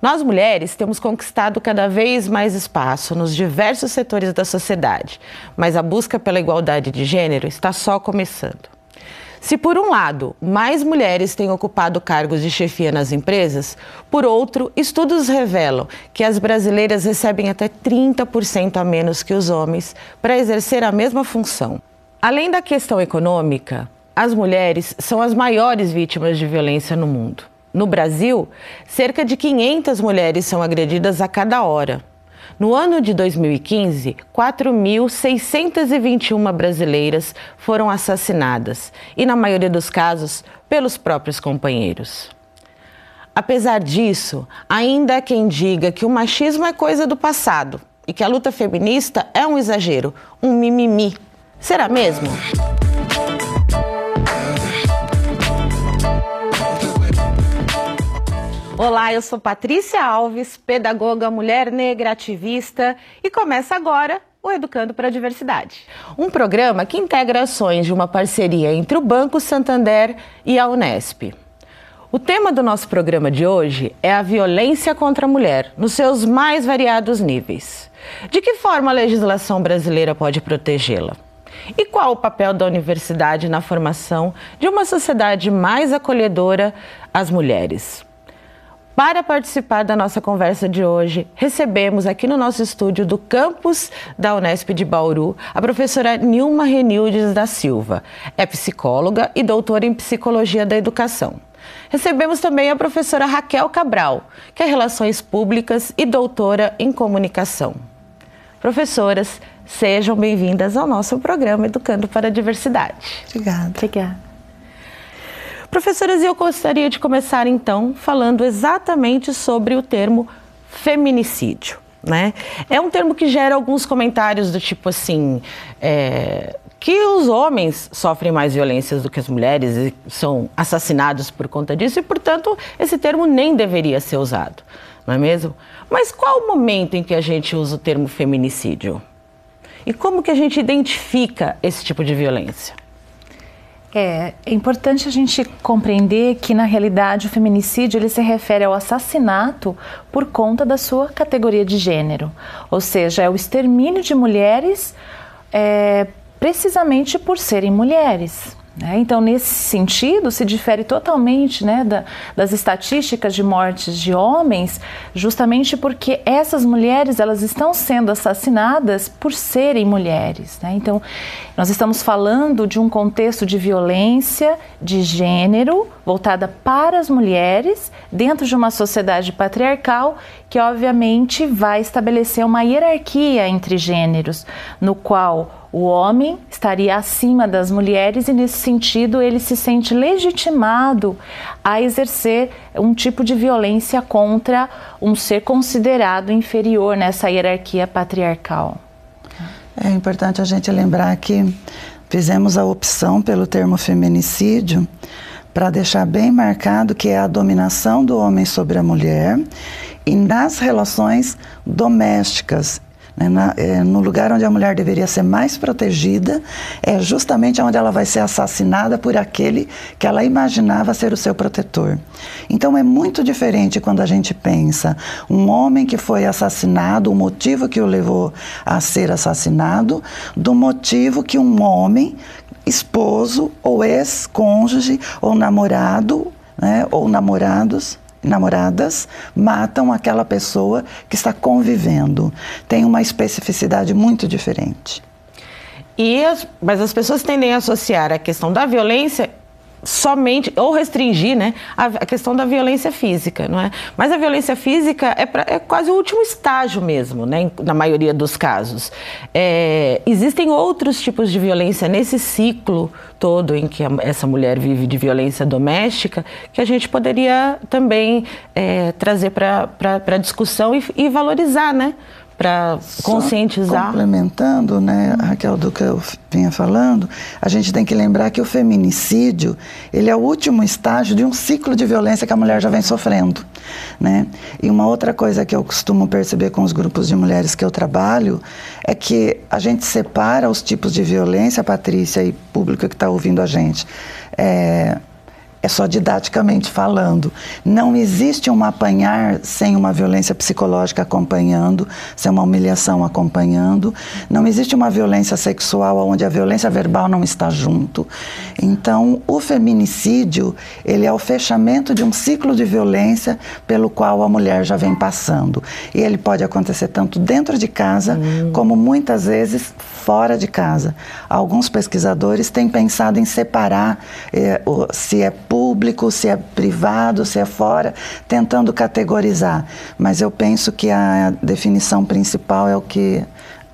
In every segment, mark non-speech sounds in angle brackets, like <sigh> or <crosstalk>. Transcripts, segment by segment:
Nós mulheres temos conquistado cada vez mais espaço nos diversos setores da sociedade, mas a busca pela igualdade de gênero está só começando. Se por um lado, mais mulheres têm ocupado cargos de chefia nas empresas, por outro, estudos revelam que as brasileiras recebem até 30% a menos que os homens para exercer a mesma função. Além da questão econômica, as mulheres são as maiores vítimas de violência no mundo. No Brasil, cerca de 500 mulheres são agredidas a cada hora. No ano de 2015, 4.621 brasileiras foram assassinadas e, na maioria dos casos, pelos próprios companheiros. Apesar disso, ainda há quem diga que o machismo é coisa do passado e que a luta feminista é um exagero, um mimimi. Será mesmo? Olá, eu sou Patrícia Alves, pedagoga, mulher negra, ativista e começa agora o Educando para a Diversidade. Um programa que integra ações de uma parceria entre o Banco Santander e a Unesp. O tema do nosso programa de hoje é a violência contra a mulher, nos seus mais variados níveis. De que forma a legislação brasileira pode protegê-la? E qual o papel da universidade na formação de uma sociedade mais acolhedora às mulheres? Para participar da nossa conversa de hoje, recebemos aqui no nosso estúdio do campus da Unesp de Bauru a professora Nilma Renildes da Silva. É psicóloga e doutora em psicologia da educação. Recebemos também a professora Raquel Cabral, que é Relações Públicas e doutora em Comunicação. Professoras, sejam bem-vindas ao nosso programa Educando para a Diversidade. Obrigada. Obrigada. Professoras, eu gostaria de começar então falando exatamente sobre o termo feminicídio. Né? É um termo que gera alguns comentários do tipo assim. É, que os homens sofrem mais violências do que as mulheres e são assassinados por conta disso, e, portanto, esse termo nem deveria ser usado, não é mesmo? Mas qual o momento em que a gente usa o termo feminicídio? E como que a gente identifica esse tipo de violência? É, é importante a gente compreender que na realidade o feminicídio ele se refere ao assassinato por conta da sua categoria de gênero, ou seja, é o extermínio de mulheres é, precisamente por serem mulheres. Né? Então, nesse sentido, se difere totalmente né, da, das estatísticas de mortes de homens, justamente porque essas mulheres elas estão sendo assassinadas por serem mulheres. Né? Então, nós estamos falando de um contexto de violência de gênero voltada para as mulheres dentro de uma sociedade patriarcal que, obviamente, vai estabelecer uma hierarquia entre gêneros, no qual o homem estaria acima das mulheres e, nesse sentido, ele se sente legitimado a exercer um tipo de violência contra um ser considerado inferior nessa hierarquia patriarcal. É importante a gente lembrar que fizemos a opção pelo termo feminicídio para deixar bem marcado que é a dominação do homem sobre a mulher e nas relações domésticas né, na, é, no lugar onde a mulher deveria ser mais protegida, é justamente onde ela vai ser assassinada por aquele que ela imaginava ser o seu protetor. Então é muito diferente quando a gente pensa um homem que foi assassinado, o motivo que o levou a ser assassinado, do motivo que um homem esposo ou ex-cônjuge ou namorado, né, ou namorados namoradas matam aquela pessoa que está convivendo. Tem uma especificidade muito diferente. E as, mas as pessoas tendem a associar a questão da violência somente ou restringir né, a, a, questão da violência física, não é? Mas a violência física é, pra, é quase o último estágio mesmo, né, na maioria dos casos. É, existem outros tipos de violência nesse ciclo todo em que a, essa mulher vive de violência doméstica que a gente poderia também é, trazer para a discussão e, e valorizar, né? Para conscientizar. complementando, né, Raquel, do que eu vinha falando, a gente tem que lembrar que o feminicídio ele é o último estágio de um ciclo de violência que a mulher já vem sofrendo, né? E uma outra coisa que eu costumo perceber com os grupos de mulheres que eu trabalho é que a gente separa os tipos de violência, Patrícia e público que está ouvindo a gente. É, é só didaticamente falando. Não existe um apanhar sem uma violência psicológica acompanhando, sem uma humilhação acompanhando. Não existe uma violência sexual onde a violência verbal não está junto. Então, o feminicídio, ele é o fechamento de um ciclo de violência pelo qual a mulher já vem passando. E ele pode acontecer tanto dentro de casa, hum. como muitas vezes fora de casa. Alguns pesquisadores têm pensado em separar eh, se é público, se é privado, se é fora, tentando categorizar. Mas eu penso que a definição principal é o que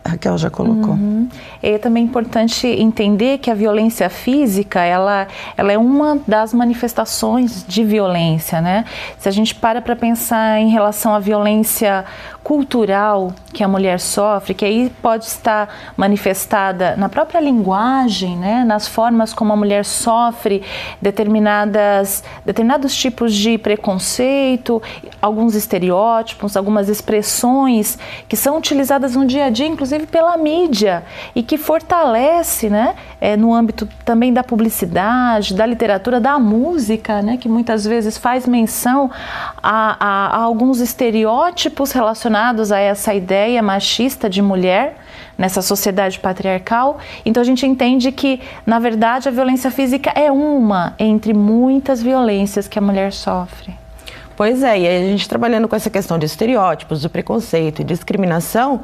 Raquel já colocou. Uhum. É também importante entender que a violência física, ela, ela é uma das manifestações de violência, né? Se a gente para para pensar em relação à violência cultural que a mulher sofre, que aí pode estar manifestada na própria linguagem, né? Nas formas como a mulher sofre determinadas, determinados tipos de preconceito, alguns estereótipos, algumas expressões que são utilizadas no dia a dia, inclusive pela mídia, e que fortalece, né, é, no âmbito também da publicidade, da literatura, da música, né, que muitas vezes faz menção a, a, a alguns estereótipos relacionados a essa ideia machista de mulher nessa sociedade patriarcal. Então a gente entende que, na verdade, a violência física é uma entre muitas violências que a mulher sofre. Pois é, e a gente trabalhando com essa questão de estereótipos, do preconceito e discriminação,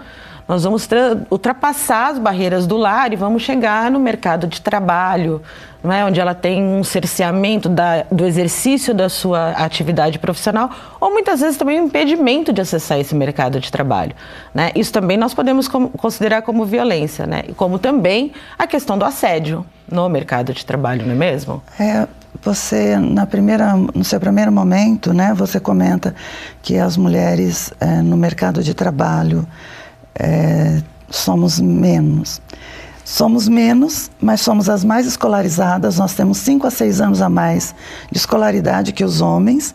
nós vamos ultrapassar as barreiras do lar e vamos chegar no mercado de trabalho, não é? onde ela tem um cerceamento da, do exercício da sua atividade profissional, ou muitas vezes também um impedimento de acessar esse mercado de trabalho. Né? Isso também nós podemos com, considerar como violência, né? como também a questão do assédio no mercado de trabalho, não é mesmo? É, você na primeira, no seu primeiro momento, né, você comenta que as mulheres é, no mercado de trabalho é, somos menos. Somos menos, mas somos as mais escolarizadas. Nós temos 5 a 6 anos a mais de escolaridade que os homens.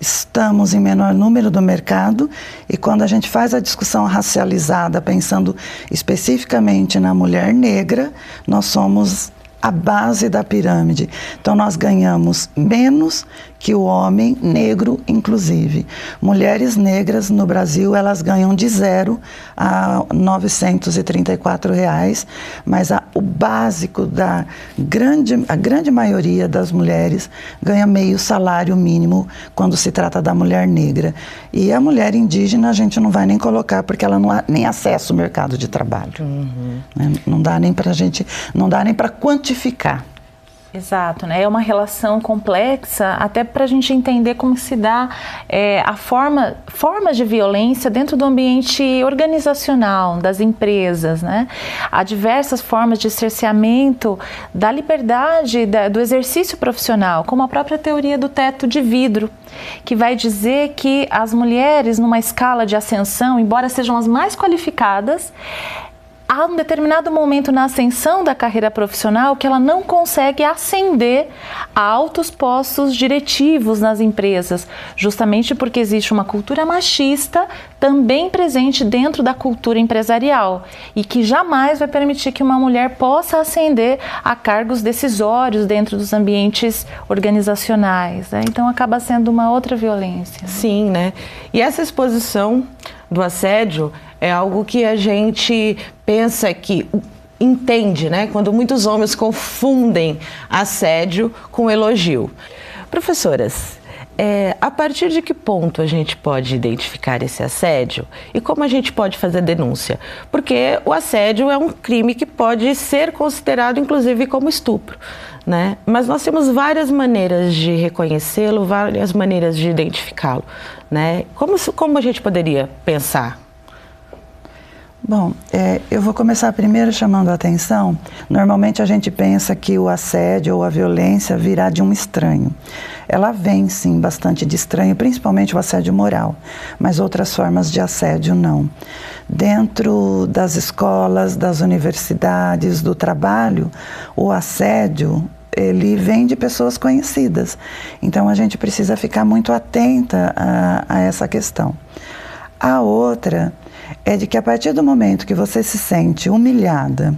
Estamos em menor número do mercado e quando a gente faz a discussão racializada, pensando especificamente na mulher negra, nós somos a base da pirâmide. Então nós ganhamos menos que o homem negro, inclusive. Mulheres negras no Brasil, elas ganham de zero a 934 reais, mas a, o básico da grande, a grande maioria das mulheres ganha meio salário mínimo quando se trata da mulher negra. E a mulher indígena a gente não vai nem colocar porque ela não há nem acesso ao mercado de trabalho. Uhum. Né? Não dá nem para gente, não dá nem para quantificar. Exato, né? É uma relação complexa, até para a gente entender como se dá é, a forma, formas de violência dentro do ambiente organizacional das empresas, né? Há diversas formas de cerceamento da liberdade da, do exercício profissional, como a própria teoria do teto de vidro, que vai dizer que as mulheres, numa escala de ascensão, embora sejam as mais qualificadas, há um determinado momento na ascensão da carreira profissional que ela não consegue ascender a altos postos diretivos nas empresas, justamente porque existe uma cultura machista também presente dentro da cultura empresarial e que jamais vai permitir que uma mulher possa ascender a cargos decisórios dentro dos ambientes organizacionais. Né? Então acaba sendo uma outra violência. Sim, né? E essa exposição do assédio é algo que a gente pensa que entende, né? Quando muitos homens confundem assédio com elogio. Professoras, é, a partir de que ponto a gente pode identificar esse assédio e como a gente pode fazer denúncia? Porque o assédio é um crime que pode ser considerado, inclusive, como estupro. Né? Mas nós temos várias maneiras de reconhecê-lo, várias maneiras de identificá-lo. Né? Como, como a gente poderia pensar Bom, é, eu vou começar primeiro chamando a atenção. Normalmente a gente pensa que o assédio ou a violência virá de um estranho. Ela vem sim bastante de estranho, principalmente o assédio moral, mas outras formas de assédio não. Dentro das escolas, das universidades, do trabalho, o assédio ele vem de pessoas conhecidas. Então a gente precisa ficar muito atenta a, a essa questão. A outra é de que a partir do momento que você se sente humilhada,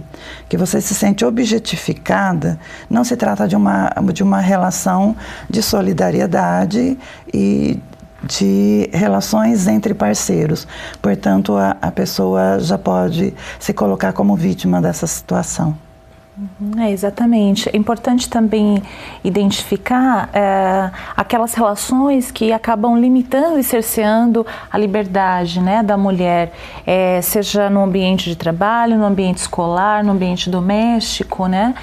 que você se sente objetificada, não se trata de uma, de uma relação de solidariedade e de relações entre parceiros. Portanto, a, a pessoa já pode se colocar como vítima dessa situação. Uhum, é, exatamente. É importante também identificar é, aquelas relações que acabam limitando e cerceando a liberdade né, da mulher, é, seja no ambiente de trabalho, no ambiente escolar, no ambiente doméstico, né?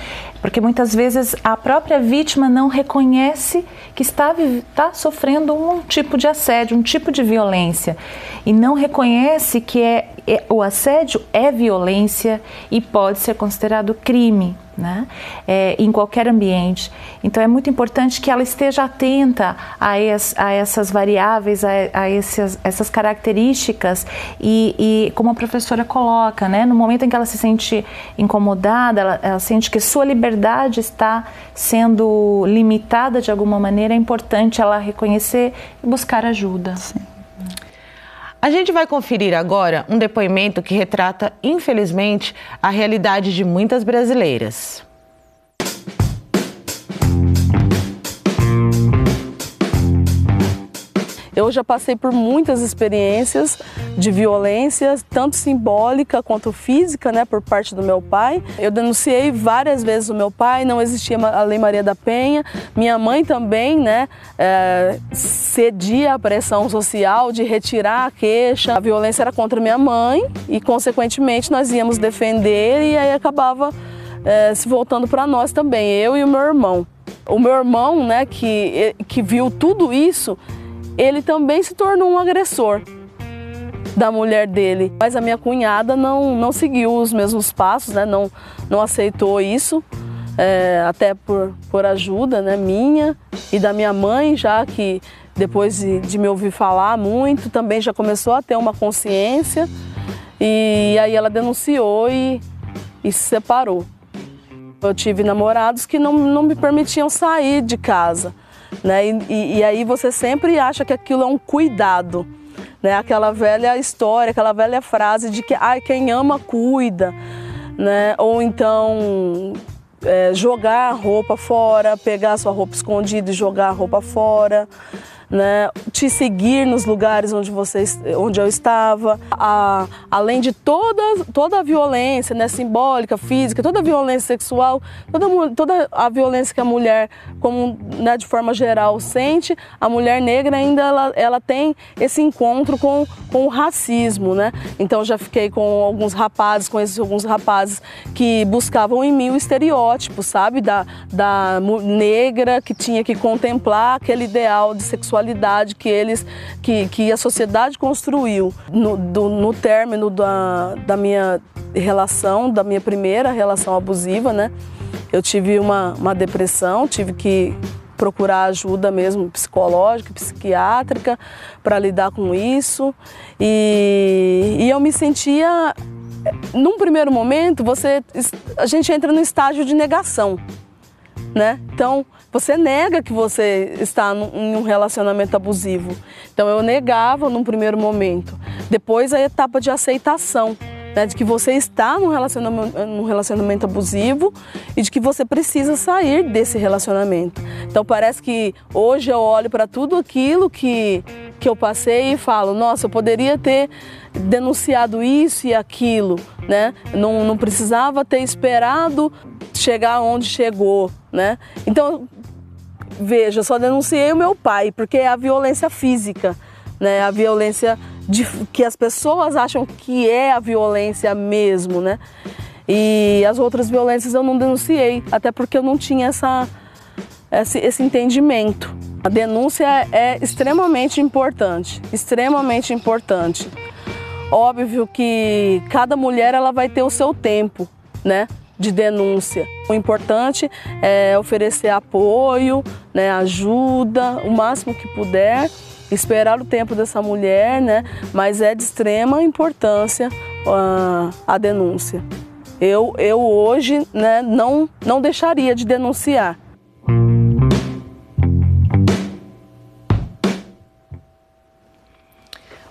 Porque muitas vezes a própria vítima não reconhece que está, está sofrendo um tipo de assédio, um tipo de violência. E não reconhece que é, é o assédio é violência e pode ser considerado crime né? É, em qualquer ambiente. Então é muito importante que ela esteja atenta a, es, a essas variáveis, a, a esses, essas características e, e, como a professora coloca, né? no momento em que ela se sente incomodada, ela, ela sente que sua liberdade está sendo limitada de alguma maneira, é importante ela reconhecer e buscar ajuda. Sim. A gente vai conferir agora um depoimento que retrata, infelizmente, a realidade de muitas brasileiras. Eu já passei por muitas experiências de violência, tanto simbólica quanto física, né, por parte do meu pai. Eu denunciei várias vezes o meu pai, não existia a Lei Maria da Penha. Minha mãe também, né, é, cedia à pressão social de retirar a queixa. A violência era contra minha mãe e, consequentemente, nós íamos defender e aí acabava é, se voltando para nós também, eu e o meu irmão. O meu irmão, né, que, que viu tudo isso, ele também se tornou um agressor da mulher dele. Mas a minha cunhada não, não seguiu os mesmos passos, né? não, não aceitou isso, é, até por, por ajuda né? minha e da minha mãe, já que depois de, de me ouvir falar muito, também já começou a ter uma consciência. E aí ela denunciou e, e se separou. Eu tive namorados que não, não me permitiam sair de casa. Né? E, e, aí você sempre acha que aquilo é um cuidado, né? Aquela velha história, aquela velha frase de que ah, quem ama cuida, né? Ou então é, jogar a roupa fora, pegar a sua roupa escondida e jogar a roupa fora né, te seguir nos lugares onde, você, onde eu estava, a, além de toda, toda a violência né, simbólica, física, toda a violência sexual, toda, toda a violência que a mulher, como, né, de forma geral, sente, a mulher negra ainda ela, ela tem esse encontro com, com o racismo. Né? Então já fiquei com alguns rapazes, conheci alguns rapazes que buscavam em mim o estereótipo, sabe, da, da negra que tinha que contemplar aquele ideal de sexualidade sexualidade que eles, que, que a sociedade construiu. No, do, no término da, da minha relação, da minha primeira relação abusiva, né? Eu tive uma, uma depressão, tive que procurar ajuda mesmo psicológica, psiquiátrica para lidar com isso. E, e eu me sentia, num primeiro momento, você, a gente entra no estágio de negação, né? Então, você nega que você está em um relacionamento abusivo. Então eu negava num primeiro momento. Depois a etapa de aceitação. Né, de que você está num relacionamento, num relacionamento abusivo e de que você precisa sair desse relacionamento. Então parece que hoje eu olho para tudo aquilo que, que eu passei e falo, nossa, eu poderia ter denunciado isso e aquilo, né? Não, não precisava ter esperado chegar onde chegou, né? Então Veja, só denunciei o meu pai, porque é a violência física, né? A violência de, que as pessoas acham que é a violência mesmo, né? E as outras violências eu não denunciei, até porque eu não tinha essa, esse, esse entendimento. A denúncia é extremamente importante, extremamente importante. Óbvio que cada mulher ela vai ter o seu tempo, né? De denúncia. O importante é oferecer apoio, né, ajuda, o máximo que puder, esperar o tempo dessa mulher, né, mas é de extrema importância uh, a denúncia. Eu, eu hoje né, não, não deixaria de denunciar.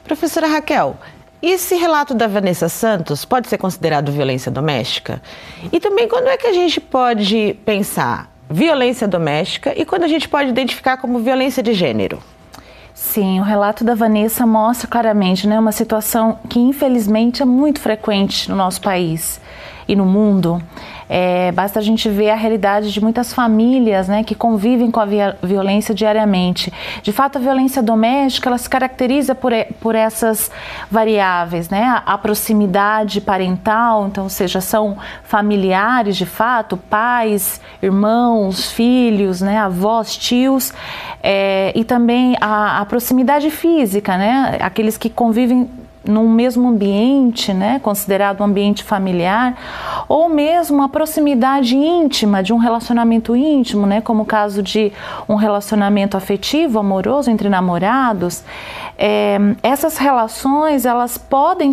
Professora Raquel, esse relato da Vanessa Santos pode ser considerado violência doméstica? E também quando é que a gente pode pensar violência doméstica e quando a gente pode identificar como violência de gênero? Sim, o relato da Vanessa mostra claramente né, uma situação que infelizmente é muito frequente no nosso país e no mundo. É, basta a gente ver a realidade de muitas famílias né, que convivem com a violência diariamente. De fato, a violência doméstica ela se caracteriza por, por essas variáveis, né? A, a proximidade parental, então, ou seja, são familiares de fato, pais, irmãos, filhos, né, avós, tios, é, e também a, a proximidade física, né? Aqueles que convivem num mesmo ambiente, né, considerado um ambiente familiar, ou mesmo a proximidade íntima de um relacionamento íntimo, né, como o caso de um relacionamento afetivo, amoroso entre namorados, é, essas relações elas podem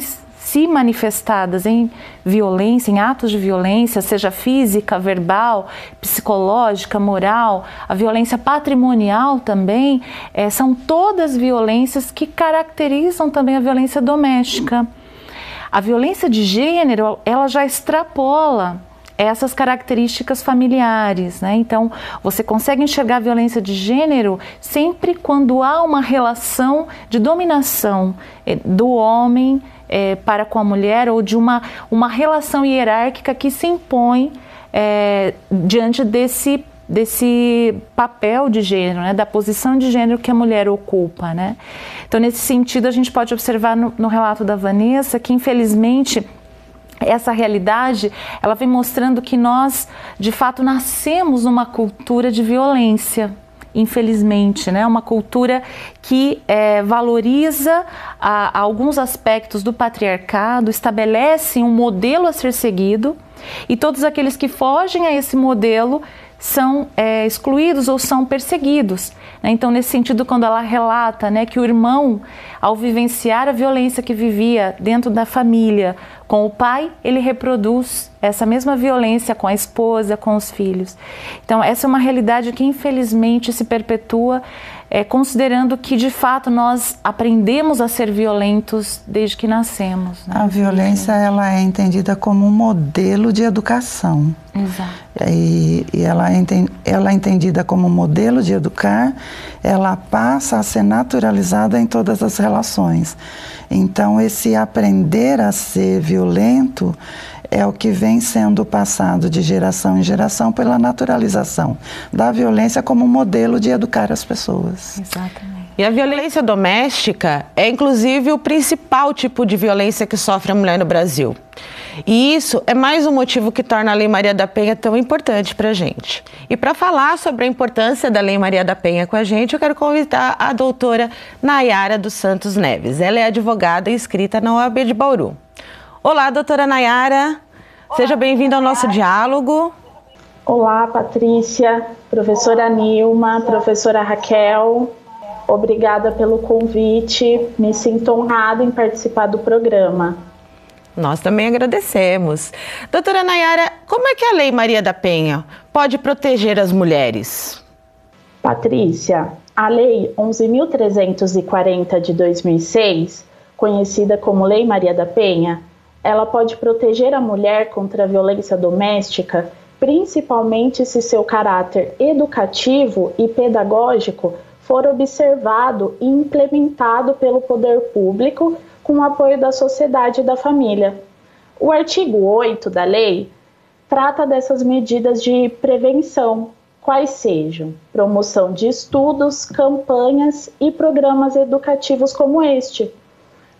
se manifestadas em violência, em atos de violência, seja física, verbal, psicológica, moral, a violência patrimonial também, é, são todas violências que caracterizam também a violência doméstica. A violência de gênero, ela já extrapola essas características familiares, né? Então, você consegue enxergar a violência de gênero sempre quando há uma relação de dominação eh, do homem é, para com a mulher ou de uma, uma relação hierárquica que se impõe é, diante desse desse papel de gênero, né, da posição de gênero que a mulher ocupa, né? Então, nesse sentido, a gente pode observar no, no relato da Vanessa que, infelizmente, essa realidade ela vem mostrando que nós, de fato, nascemos numa cultura de violência infelizmente, né? Uma cultura que é, valoriza a, a alguns aspectos do patriarcado, estabelece um modelo a ser seguido e todos aqueles que fogem a esse modelo são é, excluídos ou são perseguidos. Né? Então, nesse sentido, quando ela relata né, que o irmão, ao vivenciar a violência que vivia dentro da família com o pai, ele reproduz essa mesma violência com a esposa, com os filhos. Então, essa é uma realidade que infelizmente se perpetua é, considerando que de fato nós aprendemos a ser violentos desde que nascemos. Né? A violência ela é entendida como um modelo de educação. Exato. E, e ela, é ela é entendida como modelo de educar, ela passa a ser naturalizada em todas as relações. Então, esse aprender a ser violento é o que vem sendo passado de geração em geração pela naturalização da violência como modelo de educar as pessoas. Exatamente. E a violência doméstica é, inclusive, o principal tipo de violência que sofre a mulher no Brasil. E isso é mais um motivo que torna a Lei Maria da Penha tão importante para a gente. E para falar sobre a importância da Lei Maria da Penha com a gente, eu quero convidar a doutora Nayara dos Santos Neves. Ela é advogada inscrita na OAB de Bauru. Olá, doutora Nayara. Seja bem-vinda ao nosso diálogo. Olá, Patrícia, professora Nilma, professora Raquel. Obrigada pelo convite. Me sinto honrada em participar do programa. Nós também agradecemos. Doutora Nayara, como é que a Lei Maria da Penha pode proteger as mulheres? Patrícia, a Lei 11.340 de 2006, conhecida como Lei Maria da Penha, ela pode proteger a mulher contra a violência doméstica, principalmente se seu caráter educativo e pedagógico for observado e implementado pelo poder público com o apoio da sociedade e da família. O artigo 8 da lei trata dessas medidas de prevenção, quais sejam promoção de estudos, campanhas e programas educativos como este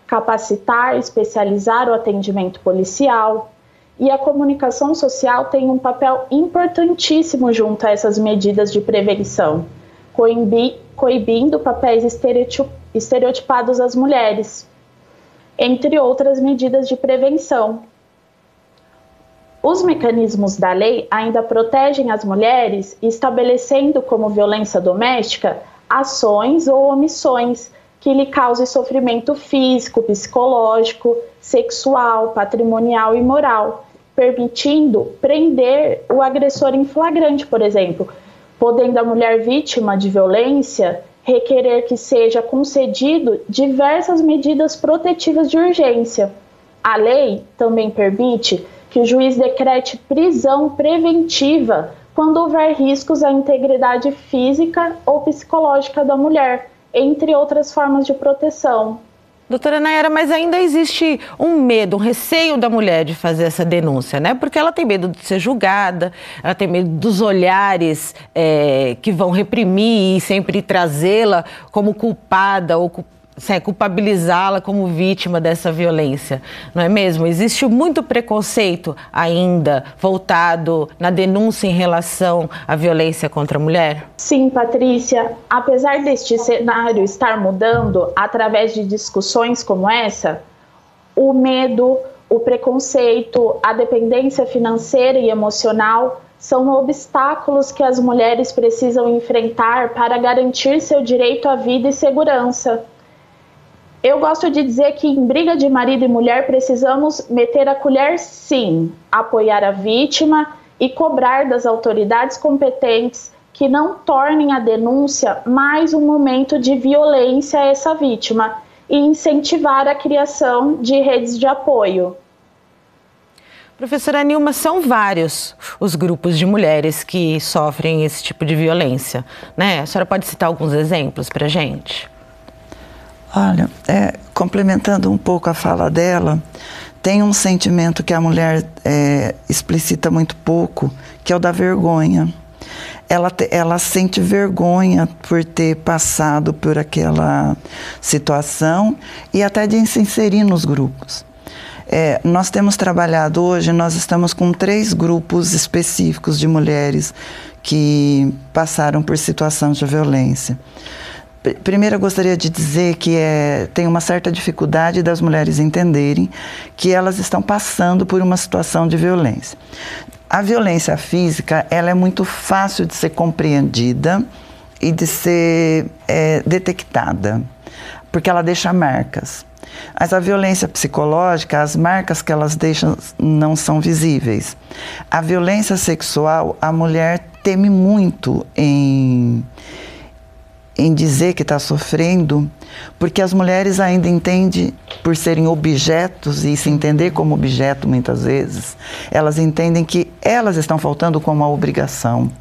capacitar, especializar o atendimento policial. E a comunicação social tem um papel importantíssimo junto a essas medidas de prevenção, coibindo papéis estereotipados às mulheres, entre outras medidas de prevenção. Os mecanismos da lei ainda protegem as mulheres, estabelecendo como violência doméstica ações ou omissões que lhe cause sofrimento físico, psicológico, sexual, patrimonial e moral, permitindo prender o agressor em flagrante, por exemplo, podendo a mulher vítima de violência requerer que seja concedido diversas medidas protetivas de urgência. A lei também permite que o juiz decrete prisão preventiva quando houver riscos à integridade física ou psicológica da mulher, entre outras formas de proteção. Doutora Nayara, mas ainda existe um medo, um receio da mulher de fazer essa denúncia, né? Porque ela tem medo de ser julgada, ela tem medo dos olhares é, que vão reprimir e sempre trazê-la como culpada ou culpada é, culpabilizá-la como vítima dessa violência, não é mesmo? Existe muito preconceito ainda voltado na denúncia em relação à violência contra a mulher? Sim, Patrícia. Apesar deste cenário estar mudando através de discussões como essa, o medo, o preconceito, a dependência financeira e emocional são obstáculos que as mulheres precisam enfrentar para garantir seu direito à vida e segurança. Eu gosto de dizer que em briga de marido e mulher precisamos meter a colher sim, apoiar a vítima e cobrar das autoridades competentes que não tornem a denúncia mais um momento de violência a essa vítima e incentivar a criação de redes de apoio. Professora Nilma, são vários os grupos de mulheres que sofrem esse tipo de violência, né? A senhora pode citar alguns exemplos para gente? Olha, é, complementando um pouco a fala dela, tem um sentimento que a mulher é, explicita muito pouco, que é o da vergonha. Ela, ela sente vergonha por ter passado por aquela situação e até de se inserir nos grupos. É, nós temos trabalhado hoje, nós estamos com três grupos específicos de mulheres que passaram por situação de violência. Primeiro, eu gostaria de dizer que é, tem uma certa dificuldade das mulheres entenderem que elas estão passando por uma situação de violência. A violência física ela é muito fácil de ser compreendida e de ser é, detectada, porque ela deixa marcas. Mas a violência psicológica, as marcas que elas deixam não são visíveis. A violência sexual, a mulher teme muito em em dizer que está sofrendo, porque as mulheres ainda entendem, por serem objetos e se entender como objeto muitas vezes, elas entendem que elas estão faltando com uma obrigação.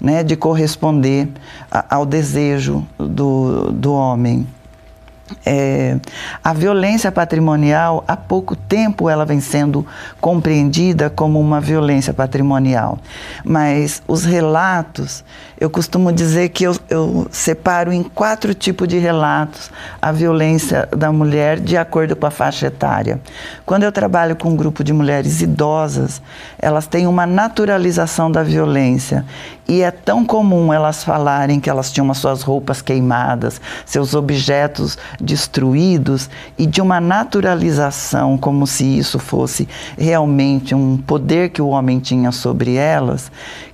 Né, de corresponder a, ao desejo do, do homem. É, a violência patrimonial, há pouco tempo ela vem sendo compreendida como uma violência patrimonial, mas os relatos, eu costumo dizer que eu, eu separo em quatro tipos de relatos a violência da mulher de acordo com a faixa etária. Quando eu trabalho com um grupo de mulheres idosas, elas têm uma naturalização da violência e é tão comum elas falarem que elas tinham as suas roupas queimadas, seus objetos destruídos e de uma naturalização, como se isso fosse realmente um poder que o homem tinha sobre elas,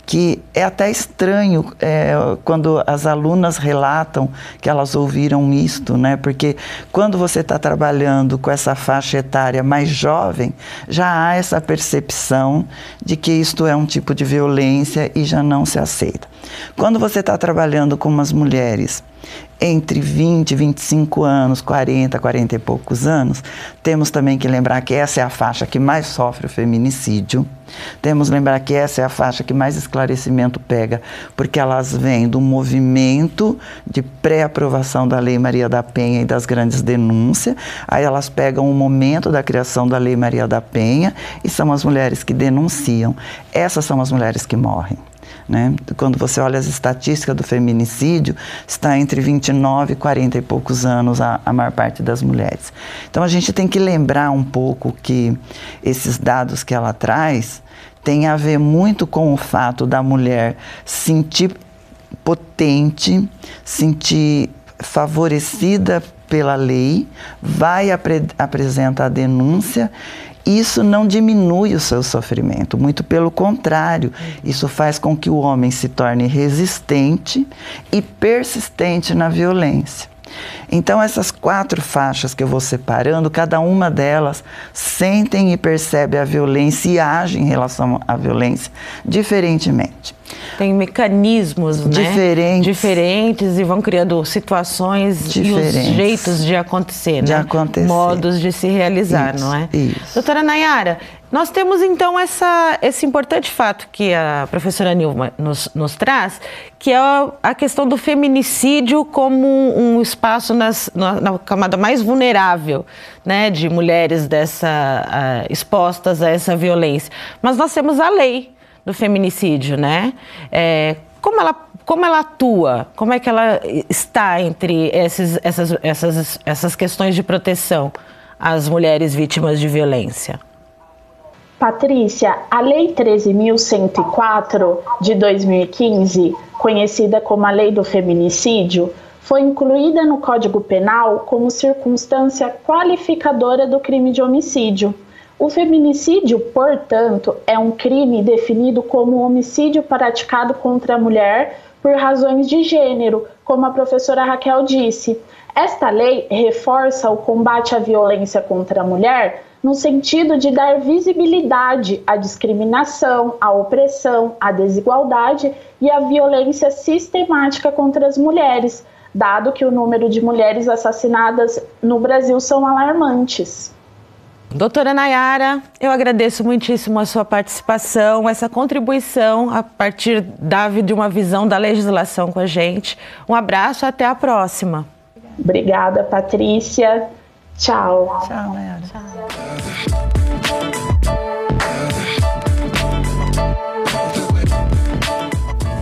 que é até estranho é, quando as alunas relatam que elas ouviram isto, né? Porque quando você está trabalhando com essa faixa etária mais jovem, já há essa percepção de que isto é um tipo de violência e já não se aceita. Quando você está trabalhando com umas mulheres entre 20 e 25 anos, 40, 40 e poucos anos, temos também que lembrar que essa é a faixa que mais sofre o feminicídio. Temos que lembrar que essa é a faixa que mais esclarecimento pega, porque elas vêm do movimento de pré-aprovação da Lei Maria da Penha e das grandes denúncias. Aí elas pegam o momento da criação da Lei Maria da Penha e são as mulheres que denunciam. Essas são as mulheres que morrem. Né? Quando você olha as estatísticas do feminicídio, está entre 29 e 40 e poucos anos a, a maior parte das mulheres. Então a gente tem que lembrar um pouco que esses dados que ela traz têm a ver muito com o fato da mulher sentir potente, sentir favorecida pela lei, vai apre apresentar a denúncia isso não diminui o seu sofrimento, muito pelo contrário, isso faz com que o homem se torne resistente e persistente na violência. Então, essas quatro faixas que eu vou separando, cada uma delas sentem e percebem a violência e agem em relação à violência diferentemente. Tem mecanismos diferentes, né? diferentes e vão criando situações diferentes. e os jeitos de acontecer, de né? acontecer. modos de se realizar, isso, não é? Isso. Doutora Nayara, nós temos então essa, esse importante fato que a professora Nilma nos, nos traz, que é a questão do feminicídio como um espaço nas, na, na, camada mais vulnerável né, de mulheres dessa, uh, expostas a essa violência. Mas nós temos a lei do feminicídio, né? É, como ela como ela atua? Como é que ela está entre esses, essas, essas, essas questões de proteção às mulheres vítimas de violência? Patrícia, a Lei 13.104 de 2015, conhecida como a Lei do Feminicídio, foi incluída no Código Penal como circunstância qualificadora do crime de homicídio. O feminicídio, portanto, é um crime definido como homicídio praticado contra a mulher por razões de gênero, como a professora Raquel disse. Esta lei reforça o combate à violência contra a mulher no sentido de dar visibilidade à discriminação, à opressão, à desigualdade e à violência sistemática contra as mulheres, dado que o número de mulheres assassinadas no Brasil são alarmantes. Doutora Nayara, eu agradeço muitíssimo a sua participação, essa contribuição a partir da, de uma visão da legislação com a gente. Um abraço, até a próxima. Obrigada, Patrícia. Tchau. Tchau, Nayara. Tchau.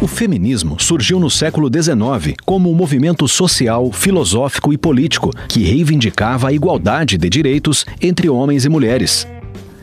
O feminismo surgiu no século XIX como um movimento social, filosófico e político que reivindicava a igualdade de direitos entre homens e mulheres.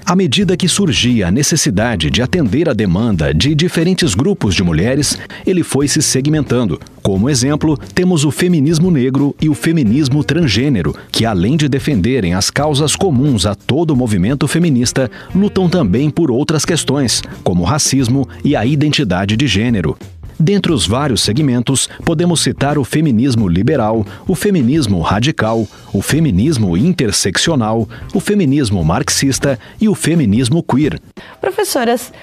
À medida que surgia a necessidade de atender a demanda de diferentes grupos de mulheres, ele foi se segmentando. Como exemplo, temos o feminismo negro e o feminismo transgênero, que além de defenderem as causas comuns a todo o movimento feminista, lutam também por outras questões, como o racismo e a identidade de gênero. Dentre os vários segmentos, podemos citar o feminismo liberal, o feminismo radical, o feminismo interseccional, o feminismo marxista e o feminismo queer. Professoras,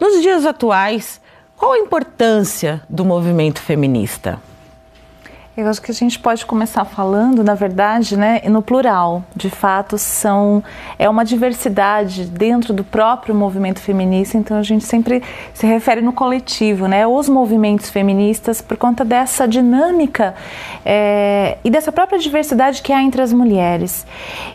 nos dias atuais, qual a importância do movimento feminista? Eu acho que a gente pode começar falando, na verdade, né, no plural. De fato, são é uma diversidade dentro do próprio movimento feminista. Então a gente sempre se refere no coletivo, né, os movimentos feministas por conta dessa dinâmica é, e dessa própria diversidade que há entre as mulheres.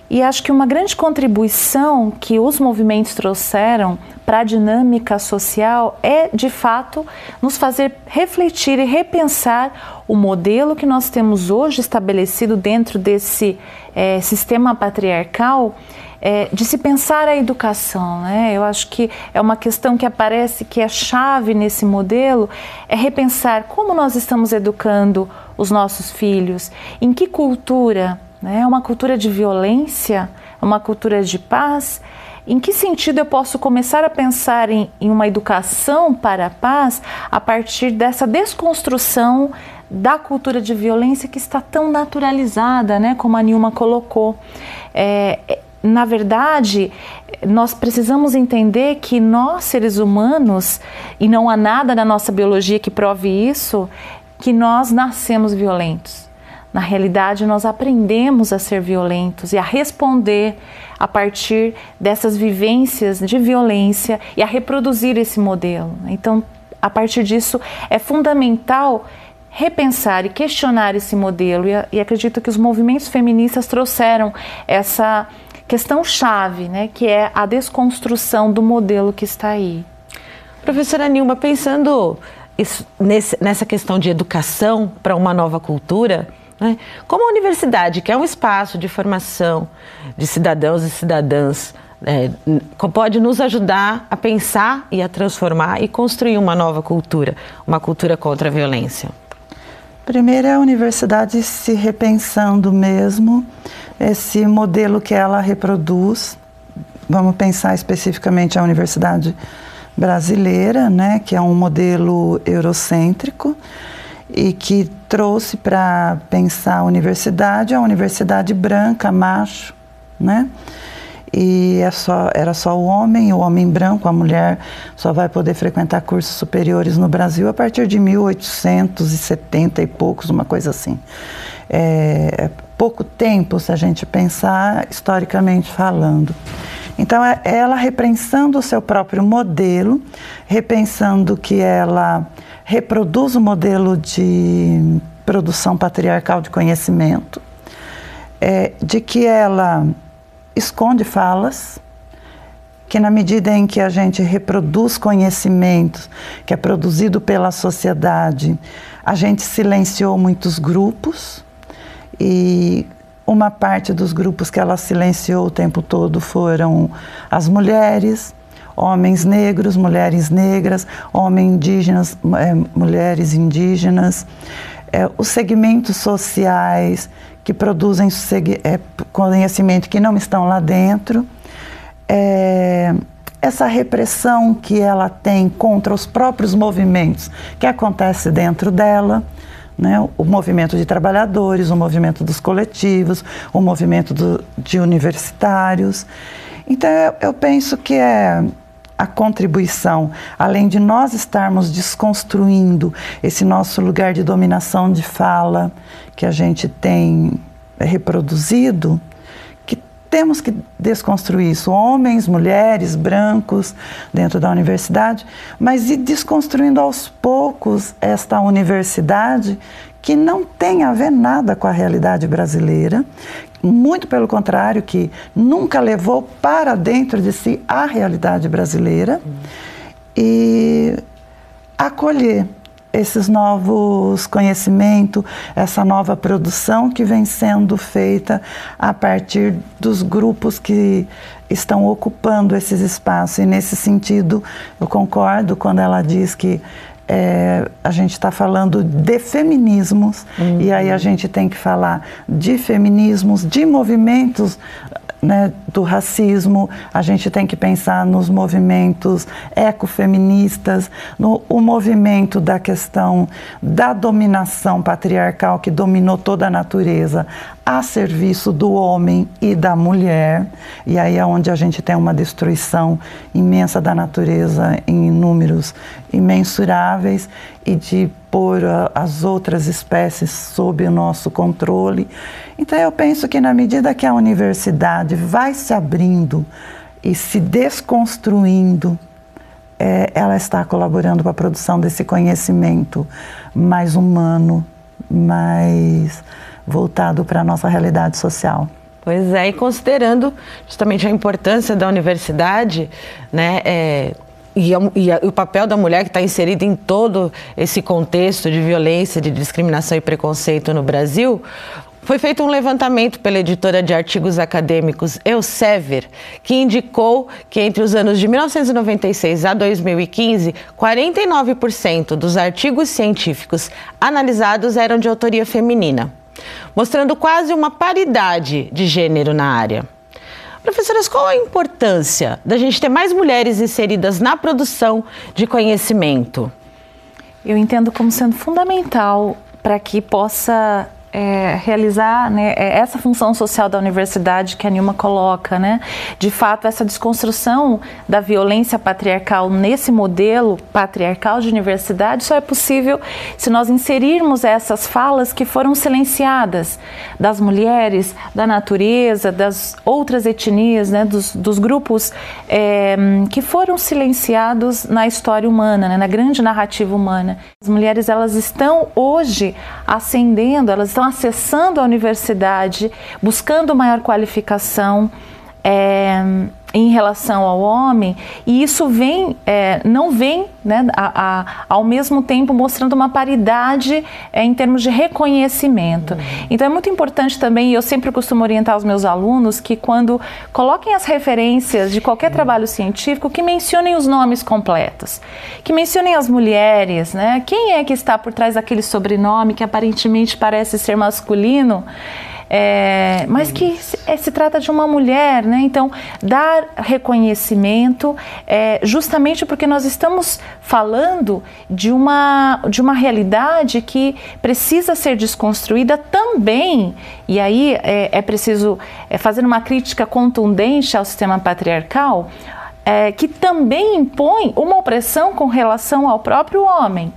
E acho que uma grande contribuição que os movimentos trouxeram para a dinâmica social é, de fato, nos fazer refletir e repensar o modelo que nós temos hoje estabelecido dentro desse é, sistema patriarcal. É, de se pensar a educação, né? Eu acho que é uma questão que aparece que é chave nesse modelo, é repensar como nós estamos educando os nossos filhos, em que cultura, né? É uma cultura de violência, é uma cultura de paz, em que sentido eu posso começar a pensar em, em uma educação para a paz a partir dessa desconstrução da cultura de violência que está tão naturalizada, né, como a Nilma colocou. É, é, na verdade, nós precisamos entender que nós, seres humanos, e não há nada na nossa biologia que prove isso, que nós nascemos violentos. Na realidade, nós aprendemos a ser violentos e a responder a partir dessas vivências de violência e a reproduzir esse modelo. Então, a partir disso, é fundamental repensar e questionar esse modelo, e, e acredito que os movimentos feministas trouxeram essa questão chave, né, que é a desconstrução do modelo que está aí. Professora Nilma, pensando isso, nesse, nessa questão de educação para uma nova cultura, né? Como a universidade, que é um espaço de formação de cidadãos e cidadãs, é, pode nos ajudar a pensar e a transformar e construir uma nova cultura, uma cultura contra a violência? Primeiro é a universidade se repensando mesmo esse modelo que ela reproduz. Vamos pensar especificamente a universidade brasileira, né, que é um modelo eurocêntrico e que trouxe para pensar a universidade a universidade branca, macho, né? E é só, era só o homem, o homem branco, a mulher só vai poder frequentar cursos superiores no Brasil a partir de 1870 e poucos, uma coisa assim. É, é pouco tempo se a gente pensar historicamente falando. Então, é ela repensando o seu próprio modelo, repensando que ela reproduz o modelo de produção patriarcal de conhecimento, é, de que ela esconde falas, que na medida em que a gente reproduz conhecimentos que é produzido pela sociedade, a gente silenciou muitos grupos e uma parte dos grupos que ela silenciou o tempo todo foram as mulheres, homens negros, mulheres negras, homens indígenas, é, mulheres indígenas, é, os segmentos sociais que produzem é, conhecimento que não estão lá dentro, é, essa repressão que ela tem contra os próprios movimentos que acontece dentro dela. Né, o movimento de trabalhadores, o movimento dos coletivos, o movimento do, de universitários. Então, eu, eu penso que é a contribuição, além de nós estarmos desconstruindo esse nosso lugar de dominação de fala que a gente tem reproduzido, que temos que desconstruir isso, homens, mulheres, brancos, dentro da universidade, mas ir desconstruindo aos poucos esta universidade que não tem a ver nada com a realidade brasileira, muito pelo contrário, que nunca levou para dentro de si a realidade brasileira e acolher esses novos conhecimentos, essa nova produção que vem sendo feita a partir dos grupos que estão ocupando esses espaços. E nesse sentido, eu concordo quando ela diz que é, a gente está falando de feminismos, uhum. e aí a gente tem que falar de feminismos, de movimentos né, do racismo, a gente tem que pensar nos movimentos ecofeministas, no o movimento da questão da dominação patriarcal que dominou toda a natureza a serviço do homem e da mulher, e aí é onde a gente tem uma destruição imensa da natureza em números imensuráveis e de pôr as outras espécies sob o nosso controle. Então eu penso que na medida que a universidade vai se abrindo e se desconstruindo, é, ela está colaborando para a produção desse conhecimento mais humano, mais voltado para a nossa realidade social. Pois é, e considerando justamente a importância da universidade, né, é, e, e, o papel da mulher que está inserida em todo esse contexto de violência, de discriminação e preconceito no Brasil, foi feito um levantamento pela editora de artigos acadêmicos Elsevier, que indicou que entre os anos de 1996 a 2015, 49% dos artigos científicos analisados eram de autoria feminina mostrando quase uma paridade de gênero na área. Professoras, qual a importância da gente ter mais mulheres inseridas na produção de conhecimento? Eu entendo como sendo fundamental para que possa é, realizar né, é, essa função social da universidade que a Nilma coloca, né? De fato, essa desconstrução da violência patriarcal nesse modelo patriarcal de universidade só é possível se nós inserirmos essas falas que foram silenciadas das mulheres, da natureza, das outras etnias, né, dos, dos grupos é, que foram silenciados na história humana, né, na grande narrativa humana. As mulheres elas estão hoje ascendendo, elas estão acessando a universidade, buscando maior qualificação. É, em relação ao homem, e isso vem, é, não vem né, a, a, ao mesmo tempo mostrando uma paridade é, em termos de reconhecimento. Uhum. Então é muito importante também, e eu sempre costumo orientar os meus alunos, que quando coloquem as referências de qualquer uhum. trabalho científico, que mencionem os nomes completos, que mencionem as mulheres, né? Quem é que está por trás daquele sobrenome que aparentemente parece ser masculino? É, mas que se, é, se, trata de uma mulher, né? Então, dar reconhecimento, é, justamente porque nós estamos falando de uma, de uma realidade que precisa ser desconstruída também, e aí é, é preciso é, fazer uma crítica contundente ao sistema patriarcal, que também impõe uma opressão com relação ao próprio homem,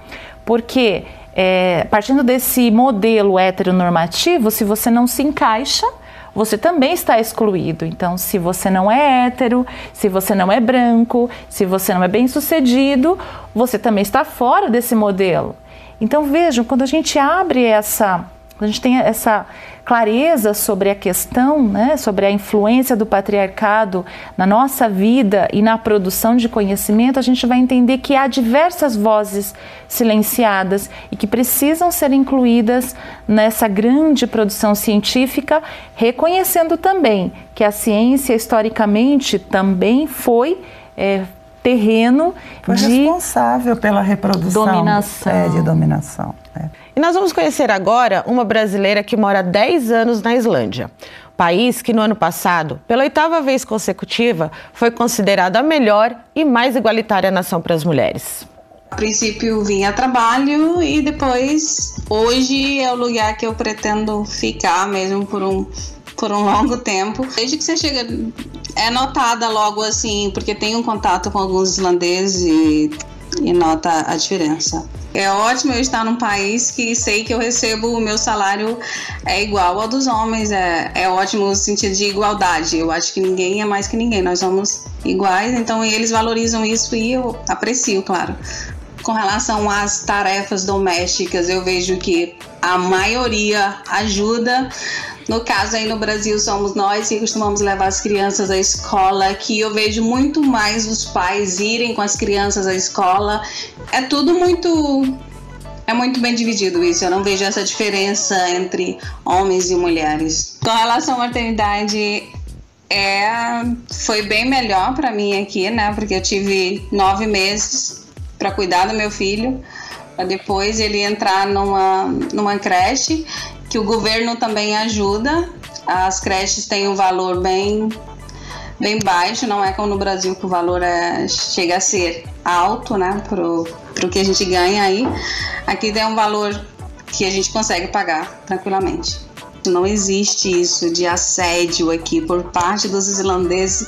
porque é, partindo desse modelo heteronormativo, se você não se encaixa, você também está excluído. Então, se você não é hétero, se você não é branco, se você não é bem sucedido, você também está fora desse modelo. Então, vejam, quando a gente abre essa, a gente tem essa clareza sobre a questão, né, sobre a influência do patriarcado na nossa vida e na produção de conhecimento, a gente vai entender que há diversas vozes silenciadas e que precisam ser incluídas nessa grande produção científica, reconhecendo também que a ciência historicamente também foi é, terreno foi de responsável pela reprodução dominação. É, de dominação. É. Nós vamos conhecer agora uma brasileira que mora há 10 anos na Islândia. País que no ano passado, pela oitava vez consecutiva, foi considerado a melhor e mais igualitária nação para as mulheres. A princípio vim a trabalho e depois hoje é o lugar que eu pretendo ficar mesmo por um por um <laughs> longo tempo. Desde que você chega é notada logo assim, porque tem um contato com alguns islandeses e, e nota a diferença. É ótimo eu estar num país que sei que eu recebo o meu salário é igual ao dos homens. É, é ótimo no sentido de igualdade. Eu acho que ninguém é mais que ninguém. Nós somos iguais, então eles valorizam isso e eu aprecio, claro. Com relação às tarefas domésticas, eu vejo que a maioria ajuda no caso aí no Brasil somos nós que costumamos levar as crianças à escola, que eu vejo muito mais os pais irem com as crianças à escola. É tudo muito é muito bem dividido isso. Eu não vejo essa diferença entre homens e mulheres. Com relação à maternidade, é, foi bem melhor para mim aqui, né? Porque eu tive nove meses para cuidar do meu filho, para depois ele entrar numa, numa creche que o governo também ajuda. As creches têm um valor bem bem baixo, não é como no Brasil que o valor é, chega a ser alto, né, pro, pro que a gente ganha aí. Aqui tem um valor que a gente consegue pagar tranquilamente. Não existe isso de assédio aqui por parte dos islandeses.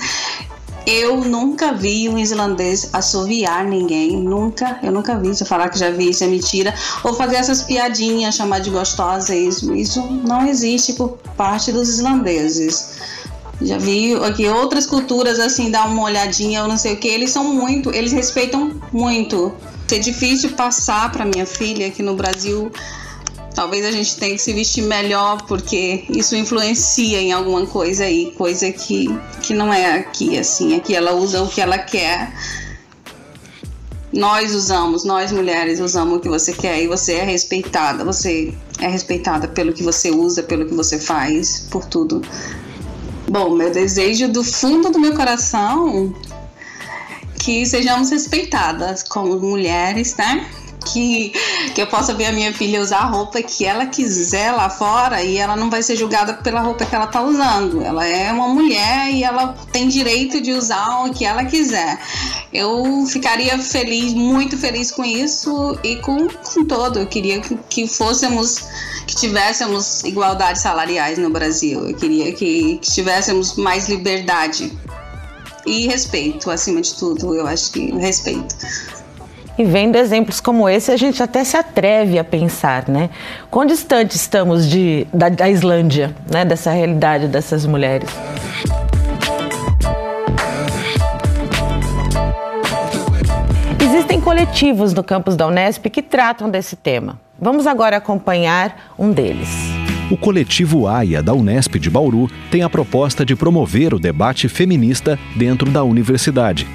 Eu nunca vi um islandês assoviar ninguém, nunca, eu nunca vi. Se falar que já vi, isso é mentira. Ou fazer essas piadinhas, chamar de gostosa, isso, isso não existe por parte dos islandeses. Já vi aqui outras culturas assim, dar uma olhadinha, eu não sei o que, eles são muito, eles respeitam muito. É difícil passar para minha filha aqui no Brasil Talvez a gente tenha que se vestir melhor porque isso influencia em alguma coisa aí, coisa que, que não é aqui, assim. Aqui ela usa o que ela quer. Nós usamos, nós mulheres usamos o que você quer e você é respeitada. Você é respeitada pelo que você usa, pelo que você faz, por tudo. Bom, meu desejo do fundo do meu coração que sejamos respeitadas como mulheres, né? Que, que eu possa ver a minha filha usar a roupa que ela quiser lá fora e ela não vai ser julgada pela roupa que ela tá usando. Ela é uma mulher e ela tem direito de usar o que ela quiser. Eu ficaria feliz, muito feliz com isso e com, com todo. Eu queria que, que fôssemos, que tivéssemos igualdade salariais no Brasil. Eu queria que, que tivéssemos mais liberdade e respeito, acima de tudo. Eu acho que respeito. E vendo exemplos como esse, a gente até se atreve a pensar, né? Quão distante estamos de, da, da Islândia, né? Dessa realidade dessas mulheres. Existem coletivos no campus da Unesp que tratam desse tema. Vamos agora acompanhar um deles. O coletivo AIA da Unesp de Bauru tem a proposta de promover o debate feminista dentro da universidade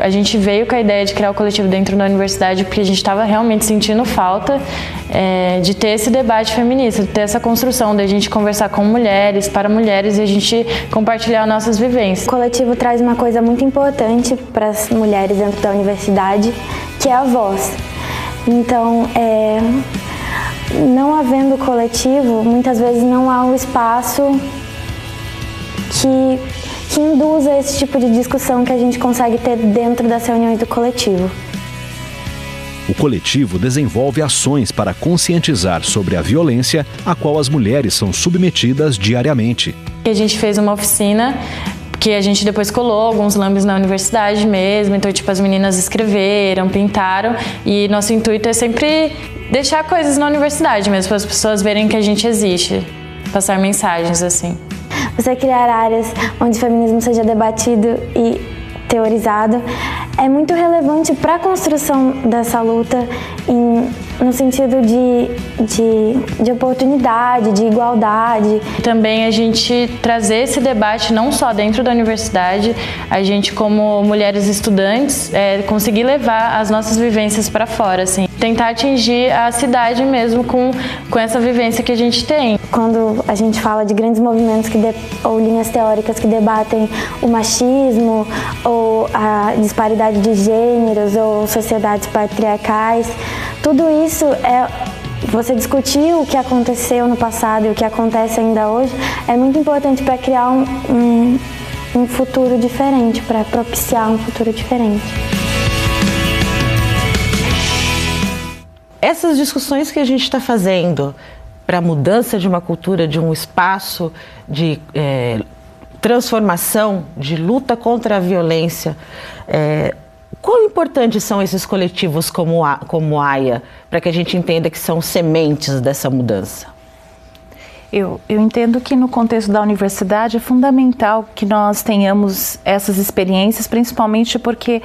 a gente veio com a ideia de criar o coletivo dentro da universidade porque a gente estava realmente sentindo falta é, de ter esse debate feminista, de ter essa construção, de a gente conversar com mulheres, para mulheres e a gente compartilhar nossas vivências. O coletivo traz uma coisa muito importante para as mulheres dentro da universidade, que é a voz. Então, é, não havendo coletivo, muitas vezes não há um espaço que, que induza esse tipo de discussão que a gente consegue ter dentro das reuniões do coletivo. O coletivo desenvolve ações para conscientizar sobre a violência a qual as mulheres são submetidas diariamente. A gente fez uma oficina que a gente depois colou alguns lambes na universidade mesmo, então tipo as meninas escreveram, pintaram e nosso intuito é sempre deixar coisas na universidade mesmo para as pessoas verem que a gente existe, passar mensagens assim. Você criar áreas onde o feminismo seja debatido e teorizado é muito relevante para a construção dessa luta em, no sentido de, de, de, oportunidade, de igualdade. Também a gente trazer esse debate não só dentro da universidade, a gente como mulheres estudantes é, conseguir levar as nossas vivências para fora, assim, tentar atingir a cidade mesmo com, com essa vivência que a gente tem. Quando a gente fala de grandes movimentos que de, ou linhas teóricas que debatem o machismo ou a disparidade de gêneros ou sociedades patriarcais, tudo isso é você discutir o que aconteceu no passado e o que acontece ainda hoje é muito importante para criar um, um, um futuro diferente, para propiciar um futuro diferente. Essas discussões que a gente está fazendo para a mudança de uma cultura, de um espaço de é, transformação, de luta contra a violência, é, Quão importantes são esses coletivos como, a, como AIA, para que a gente entenda que são sementes dessa mudança? Eu, eu entendo que no contexto da universidade é fundamental que nós tenhamos essas experiências, principalmente porque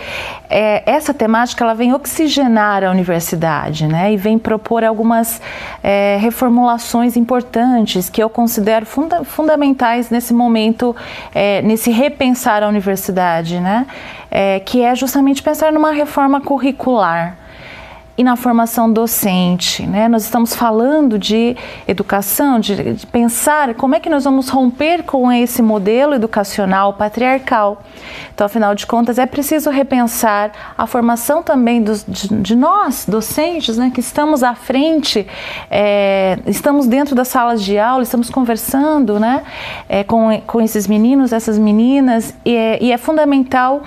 é, essa temática ela vem oxigenar a universidade, né? E vem propor algumas é, reformulações importantes que eu considero funda fundamentais nesse momento, é, nesse repensar a universidade, né? É, que é justamente pensar numa reforma curricular e na formação docente. Né? Nós estamos falando de educação, de, de, pensar como é que nós vamos romper com esse modelo educacional patriarcal. Então, afinal de contas, é preciso repensar a formação também dos, de, de, nós, docentes, né? que estamos à frente, é, estamos dentro das salas de aula, estamos conversando né? É, com, com esses meninos, essas meninas, e é, e é fundamental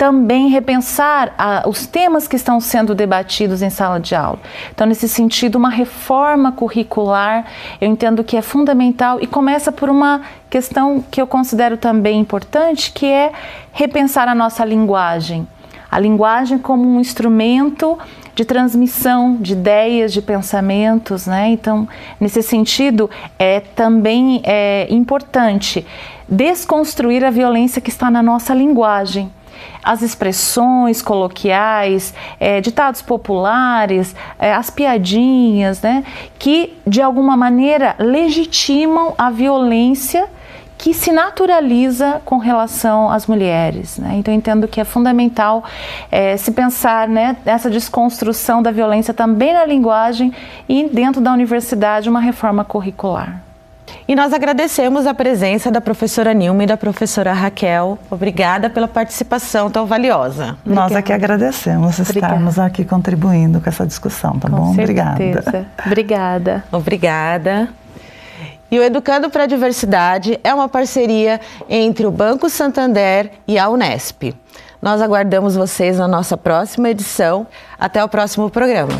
também repensar a, os temas que estão sendo debatidos em sala de aula. Então, nesse sentido, uma reforma curricular eu entendo que é fundamental e começa por uma questão que eu considero também importante, que é repensar a nossa linguagem. A linguagem como um instrumento de transmissão de ideias, de pensamentos, né? Então, nesse sentido, é também é importante desconstruir a violência que está na nossa linguagem as expressões coloquiais, é, ditados populares, é, as piadinhas, né, que de alguma maneira legitimam a violência que se naturaliza com relação às mulheres. Né? Então, eu entendo que é fundamental é, se pensar né, nessa desconstrução da violência também na linguagem e, dentro da universidade, uma reforma curricular. E nós agradecemos a presença da professora Nilma e da professora Raquel. Obrigada pela participação tão valiosa. Obrigada. Nós aqui agradecemos Obrigada. estarmos aqui contribuindo com essa discussão, tá com bom? Certeza. Obrigada. Obrigada. Obrigada. E o Educando para a Diversidade é uma parceria entre o Banco Santander e a Unesp. Nós aguardamos vocês na nossa próxima edição. Até o próximo programa.